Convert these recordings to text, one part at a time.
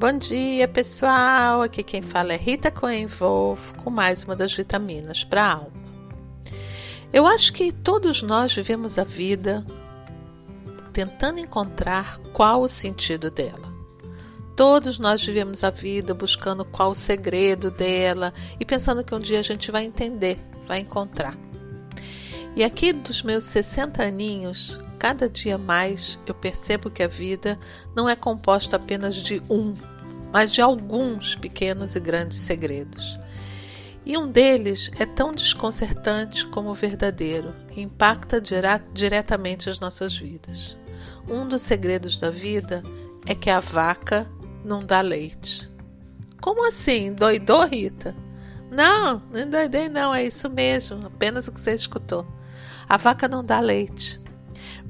Bom dia, pessoal. Aqui quem fala é Rita Coen Wolf com mais uma das vitaminas para a alma. Eu acho que todos nós vivemos a vida tentando encontrar qual o sentido dela. Todos nós vivemos a vida buscando qual o segredo dela e pensando que um dia a gente vai entender, vai encontrar. E aqui dos meus 60 aninhos, cada dia mais eu percebo que a vida não é composta apenas de um, mas de alguns pequenos e grandes segredos. E um deles é tão desconcertante como verdadeiro e impacta diretamente as nossas vidas. Um dos segredos da vida é que a vaca não dá leite. Como assim? Doidou, Rita? Não, não doidei não, é isso mesmo, apenas o que você escutou. A vaca não dá leite.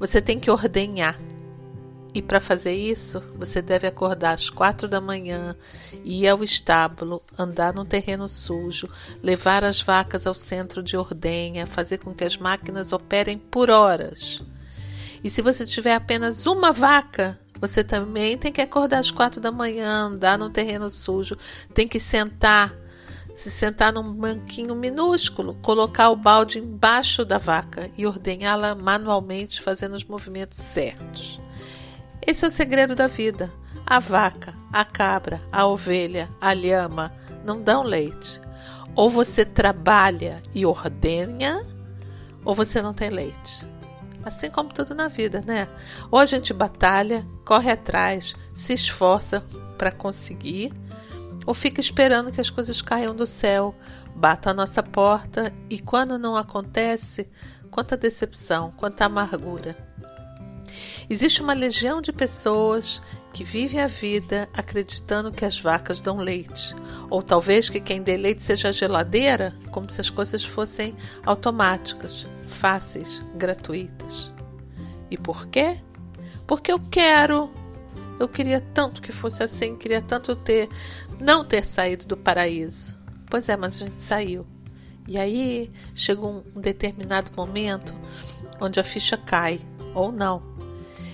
Você tem que ordenhar. E para fazer isso, você deve acordar às quatro da manhã, ir ao estábulo, andar no terreno sujo, levar as vacas ao centro de ordenha, fazer com que as máquinas operem por horas. E se você tiver apenas uma vaca, você também tem que acordar às quatro da manhã, andar no terreno sujo, tem que sentar se sentar num banquinho minúsculo, colocar o balde embaixo da vaca e ordenhá-la manualmente, fazendo os movimentos certos. Esse é o segredo da vida. A vaca, a cabra, a ovelha, a lhama não dão leite. Ou você trabalha e ordenha, ou você não tem leite. Assim como tudo na vida, né? Ou a gente batalha, corre atrás, se esforça para conseguir, ou fica esperando que as coisas caiam do céu, batam a nossa porta e quando não acontece, quanta decepção, quanta amargura. Existe uma legião de pessoas que vivem a vida acreditando que as vacas dão leite, ou talvez que quem dê leite seja a geladeira, como se as coisas fossem automáticas, fáceis, gratuitas. E por quê? Porque eu quero, eu queria tanto que fosse assim, queria tanto ter não ter saído do paraíso. Pois é, mas a gente saiu. E aí chegou um determinado momento onde a ficha cai, ou não.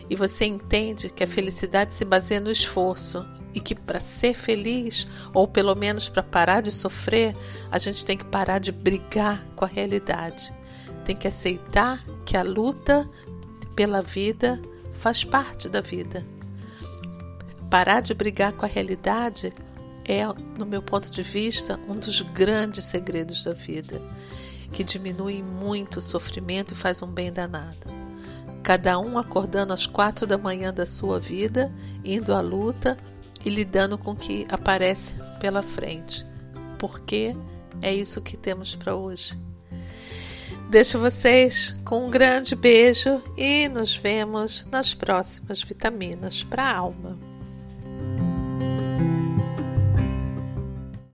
E você entende que a felicidade se baseia no esforço e que para ser feliz, ou pelo menos para parar de sofrer, a gente tem que parar de brigar com a realidade. Tem que aceitar que a luta pela vida faz parte da vida. Parar de brigar com a realidade é, no meu ponto de vista, um dos grandes segredos da vida, que diminui muito o sofrimento e faz um bem danado. Cada um acordando às quatro da manhã da sua vida, indo à luta e lidando com o que aparece pela frente, porque é isso que temos para hoje. Deixo vocês com um grande beijo e nos vemos nas próximas vitaminas para a alma.